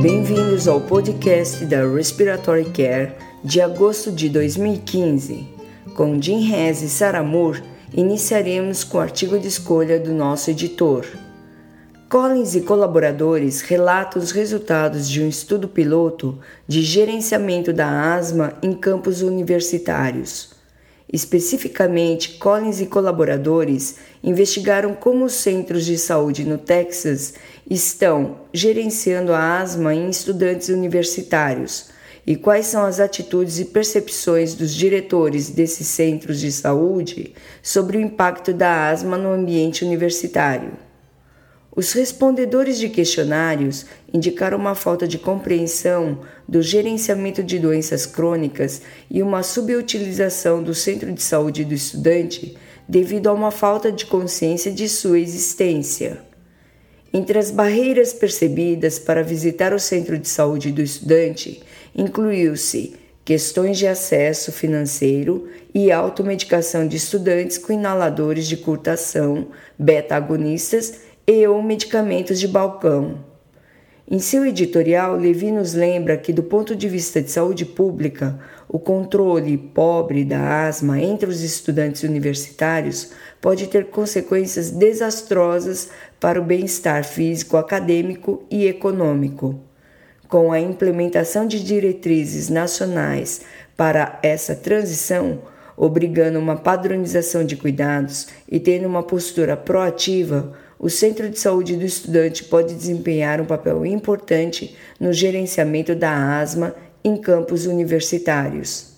Bem-vindos ao podcast da Respiratory Care de agosto de 2015. Com Jim Hess e Sarah Moore, iniciaremos com o artigo de escolha do nosso editor. Collins e colaboradores relatam os resultados de um estudo piloto de gerenciamento da asma em campos universitários. Especificamente, Collins e colaboradores investigaram como os centros de saúde no Texas estão gerenciando a asma em estudantes universitários e quais são as atitudes e percepções dos diretores desses centros de saúde sobre o impacto da asma no ambiente universitário. Os respondedores de questionários indicaram uma falta de compreensão do gerenciamento de doenças crônicas e uma subutilização do centro de saúde do estudante devido a uma falta de consciência de sua existência. Entre as barreiras percebidas para visitar o centro de saúde do estudante, incluiu-se questões de acesso financeiro e automedicação de estudantes com inaladores de curta ação, beta-agonistas e ou medicamentos de balcão. Em seu editorial, Levi nos lembra que, do ponto de vista de saúde pública, o controle pobre da asma entre os estudantes universitários pode ter consequências desastrosas para o bem-estar físico, acadêmico e econômico. Com a implementação de diretrizes nacionais para essa transição, obrigando uma padronização de cuidados e tendo uma postura proativa, o centro de saúde do estudante pode desempenhar um papel importante no gerenciamento da asma em campos universitários.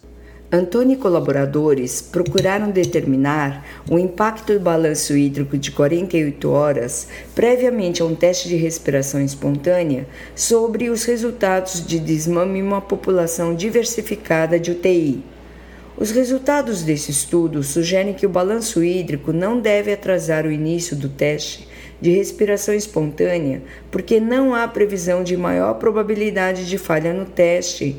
Antônio e colaboradores procuraram determinar o impacto do balanço hídrico de 48 horas, previamente a um teste de respiração espontânea, sobre os resultados de desmame em uma população diversificada de UTI. Os resultados desse estudo sugerem que o balanço hídrico não deve atrasar o início do teste de respiração espontânea, porque não há previsão de maior probabilidade de falha no teste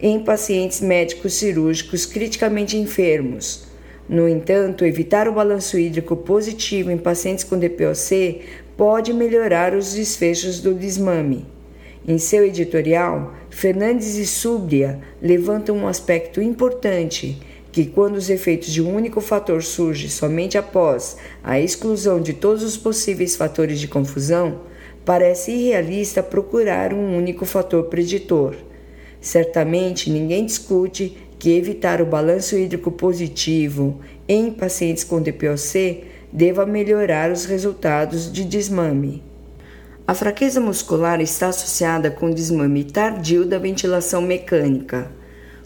em pacientes médicos cirúrgicos criticamente enfermos. No entanto, evitar o balanço hídrico positivo em pacientes com DPOC pode melhorar os desfechos do desmame. Em seu editorial, Fernandes e Súbria levantam um aspecto importante que, quando os efeitos de um único fator surgem somente após a exclusão de todos os possíveis fatores de confusão, parece irrealista procurar um único fator preditor. Certamente ninguém discute que evitar o balanço hídrico positivo em pacientes com DPOC deva melhorar os resultados de desmame. A fraqueza muscular está associada com desmame tardio da ventilação mecânica.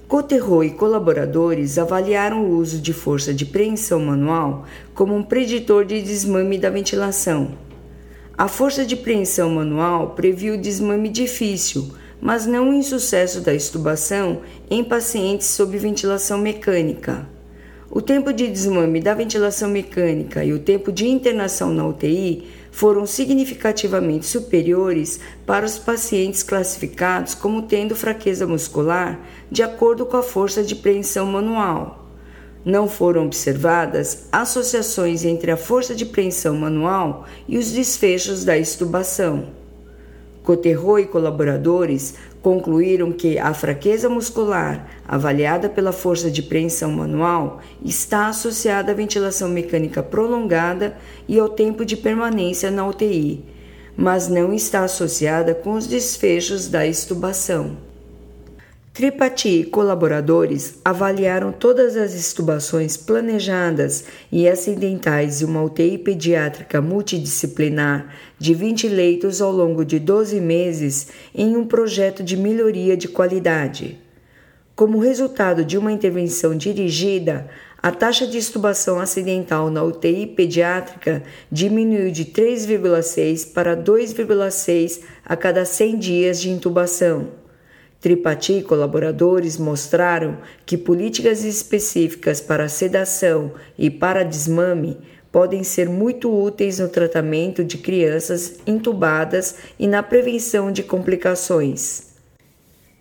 Coterro e colaboradores avaliaram o uso de força de preensão manual como um preditor de desmame da ventilação. A força de preensão manual previu desmame difícil, mas não o insucesso da estubação em pacientes sob ventilação mecânica. O tempo de desmame da ventilação mecânica e o tempo de internação na UTI foram significativamente superiores para os pacientes classificados como tendo fraqueza muscular de acordo com a força de preensão manual. Não foram observadas associações entre a força de preensão manual e os desfechos da estubação. Coterro e colaboradores concluíram que a fraqueza muscular, avaliada pela força de preensão manual, está associada à ventilação mecânica prolongada e ao tempo de permanência na UTI, mas não está associada com os desfechos da estubação. Tripati e colaboradores avaliaram todas as estubações planejadas e acidentais de uma UTI pediátrica multidisciplinar de 20 leitos ao longo de 12 meses em um projeto de melhoria de qualidade. Como resultado de uma intervenção dirigida, a taxa de estubação acidental na UTI pediátrica diminuiu de 3,6 para 2,6 a cada 100 dias de intubação. Tripati e colaboradores mostraram que políticas específicas para sedação e para desmame podem ser muito úteis no tratamento de crianças intubadas e na prevenção de complicações.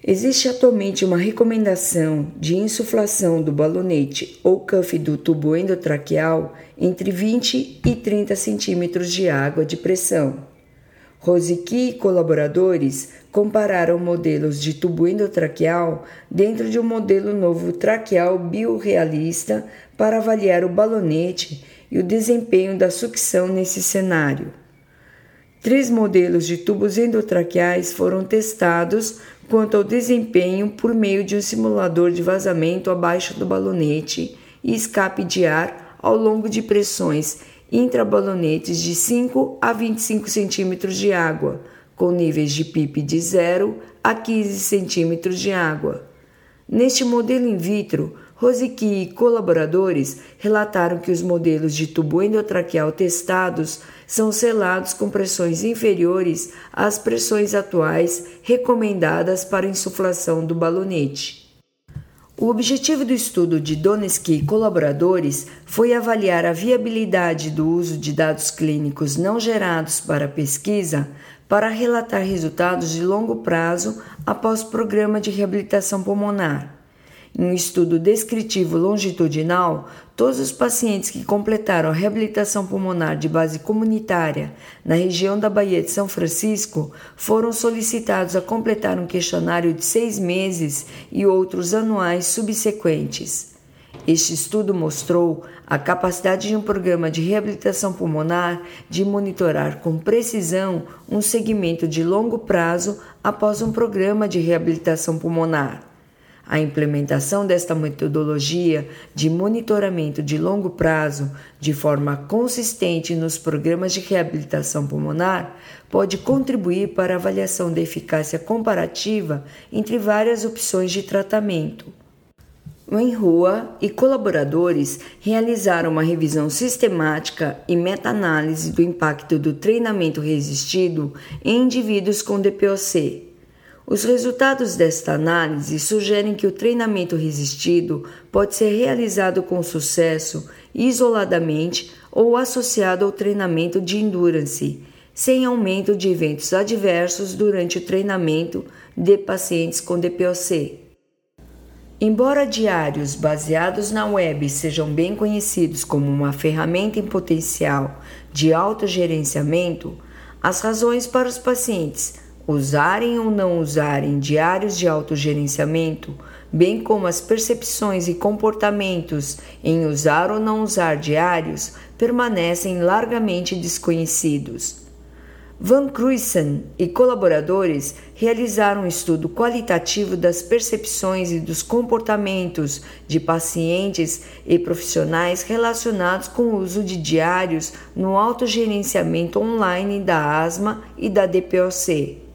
Existe atualmente uma recomendação de insuflação do balonete ou cuff do tubo endotraqueal entre 20 e 30 centímetros de água de pressão. Rosicky e colaboradores compararam modelos de tubo endotraqueal dentro de um modelo novo traqueal biorrealista para avaliar o balonete e o desempenho da sucção nesse cenário. Três modelos de tubos endotraqueais foram testados quanto ao desempenho por meio de um simulador de vazamento abaixo do balonete e escape de ar ao longo de pressões intrabalonetes de 5 a 25 centímetros de água, com níveis de PIP de 0 a 15 centímetros de água. Neste modelo in vitro, Rosicky e colaboradores relataram que os modelos de tubo endotraqueal testados são selados com pressões inferiores às pressões atuais recomendadas para insuflação do balonete. O objetivo do estudo de Doneski e colaboradores foi avaliar a viabilidade do uso de dados clínicos não gerados para pesquisa para relatar resultados de longo prazo após programa de reabilitação pulmonar. Em um estudo descritivo longitudinal, todos os pacientes que completaram a reabilitação pulmonar de base comunitária na região da Baía de São Francisco foram solicitados a completar um questionário de seis meses e outros anuais subsequentes. Este estudo mostrou a capacidade de um programa de reabilitação pulmonar de monitorar com precisão um segmento de longo prazo após um programa de reabilitação pulmonar. A implementação desta metodologia de monitoramento de longo prazo de forma consistente nos programas de reabilitação pulmonar pode contribuir para a avaliação da eficácia comparativa entre várias opções de tratamento. Wenhua e colaboradores realizaram uma revisão sistemática e meta-análise do impacto do treinamento resistido em indivíduos com DPOC os resultados desta análise sugerem que o treinamento resistido pode ser realizado com sucesso isoladamente ou associado ao treinamento de endurance, sem aumento de eventos adversos durante o treinamento de pacientes com DPOC. Embora diários baseados na web sejam bem conhecidos como uma ferramenta em potencial de autogerenciamento, as razões para os pacientes usarem ou não usarem diários de autogerenciamento, bem como as percepções e comportamentos em usar ou não usar diários, permanecem largamente desconhecidos. Van Cruisen e colaboradores realizaram um estudo qualitativo das percepções e dos comportamentos de pacientes e profissionais relacionados com o uso de diários no autogerenciamento online da asma e da DPOC.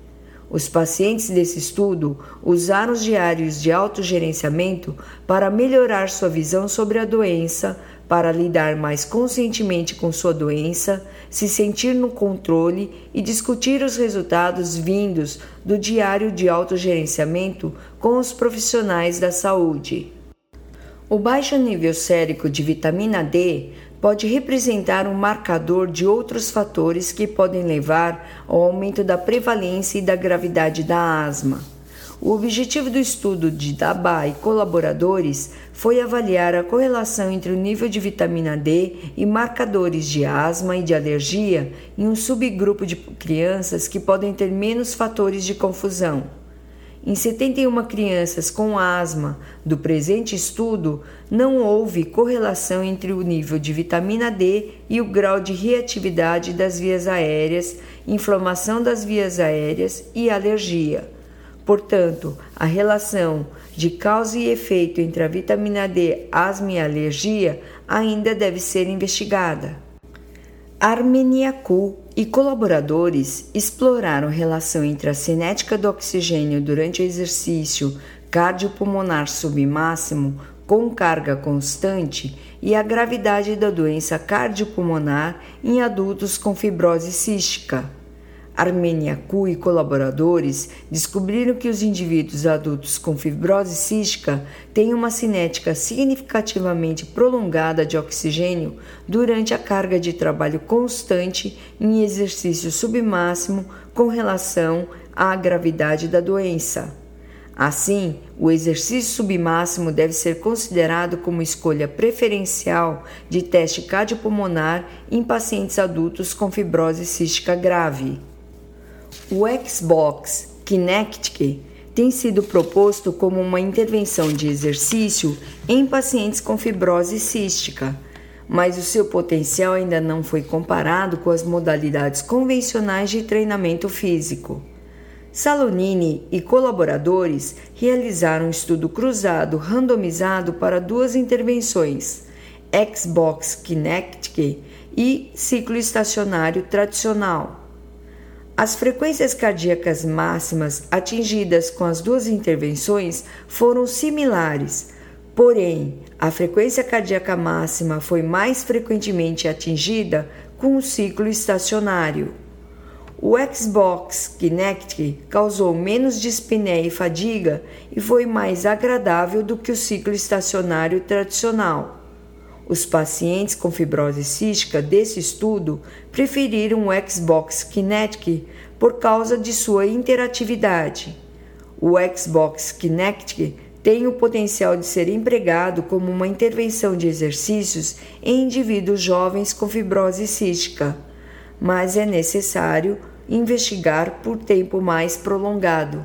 Os pacientes desse estudo usaram os diários de autogerenciamento para melhorar sua visão sobre a doença, para lidar mais conscientemente com sua doença, se sentir no controle e discutir os resultados vindos do diário de autogerenciamento com os profissionais da saúde. O baixo nível sérico de vitamina D pode representar um marcador de outros fatores que podem levar ao aumento da prevalência e da gravidade da asma. O objetivo do estudo de Daba e colaboradores foi avaliar a correlação entre o nível de vitamina D e marcadores de asma e de alergia em um subgrupo de crianças que podem ter menos fatores de confusão. Em 71 crianças com asma do presente estudo, não houve correlação entre o nível de vitamina D e o grau de reatividade das vias aéreas, inflamação das vias aéreas e alergia. Portanto, a relação de causa e efeito entre a vitamina D, asma e alergia ainda deve ser investigada. Armeniacu e colaboradores exploraram a relação entre a cinética do oxigênio durante o exercício cardiopulmonar submáximo com carga constante e a gravidade da doença cardiopulmonar em adultos com fibrose cística. Armeniacu e colaboradores descobriram que os indivíduos adultos com fibrose cística têm uma cinética significativamente prolongada de oxigênio durante a carga de trabalho constante em exercício submáximo com relação à gravidade da doença. Assim, o exercício submáximo deve ser considerado como escolha preferencial de teste cardiopulmonar em pacientes adultos com fibrose cística grave. O Xbox Kinectic tem sido proposto como uma intervenção de exercício em pacientes com fibrose cística, mas o seu potencial ainda não foi comparado com as modalidades convencionais de treinamento físico. Salonini e colaboradores realizaram um estudo cruzado randomizado para duas intervenções, Xbox Kinectic e ciclo estacionário tradicional. As frequências cardíacas máximas atingidas com as duas intervenções foram similares, porém, a frequência cardíaca máxima foi mais frequentemente atingida com o ciclo estacionário. O Xbox Kinect causou menos dispneia e fadiga e foi mais agradável do que o ciclo estacionário tradicional. Os pacientes com fibrose cística desse estudo preferiram o Xbox Kinetic por causa de sua interatividade. O Xbox Kinetic tem o potencial de ser empregado como uma intervenção de exercícios em indivíduos jovens com fibrose cística, mas é necessário investigar por tempo mais prolongado.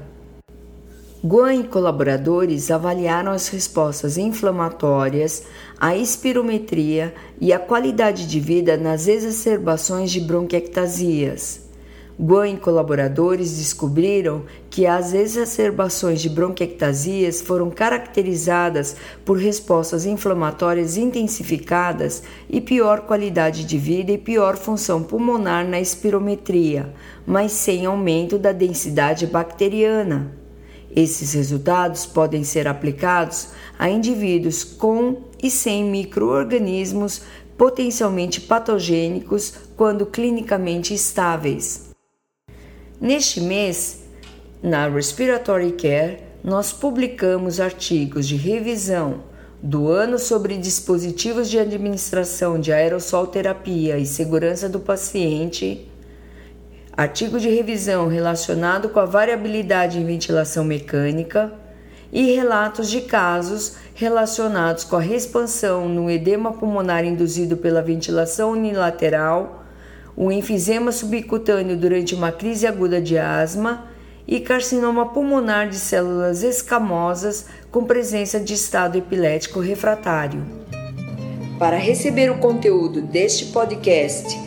Guan e colaboradores avaliaram as respostas inflamatórias, a espirometria e a qualidade de vida nas exacerbações de bronquiectasias. Guan e colaboradores descobriram que as exacerbações de bronquiectasias foram caracterizadas por respostas inflamatórias intensificadas e pior qualidade de vida e pior função pulmonar na espirometria, mas sem aumento da densidade bacteriana. Esses resultados podem ser aplicados a indivíduos com e sem microorganismos potencialmente patogênicos quando clinicamente estáveis. Neste mês, na Respiratory Care, nós publicamos artigos de revisão do ano sobre dispositivos de administração de aerossol terapia e segurança do paciente artigo de revisão relacionado com a variabilidade em ventilação mecânica e relatos de casos relacionados com a expansão no edema pulmonar induzido pela ventilação unilateral, o enfisema subcutâneo durante uma crise aguda de asma e carcinoma pulmonar de células escamosas com presença de estado epilético refratário. Para receber o conteúdo deste podcast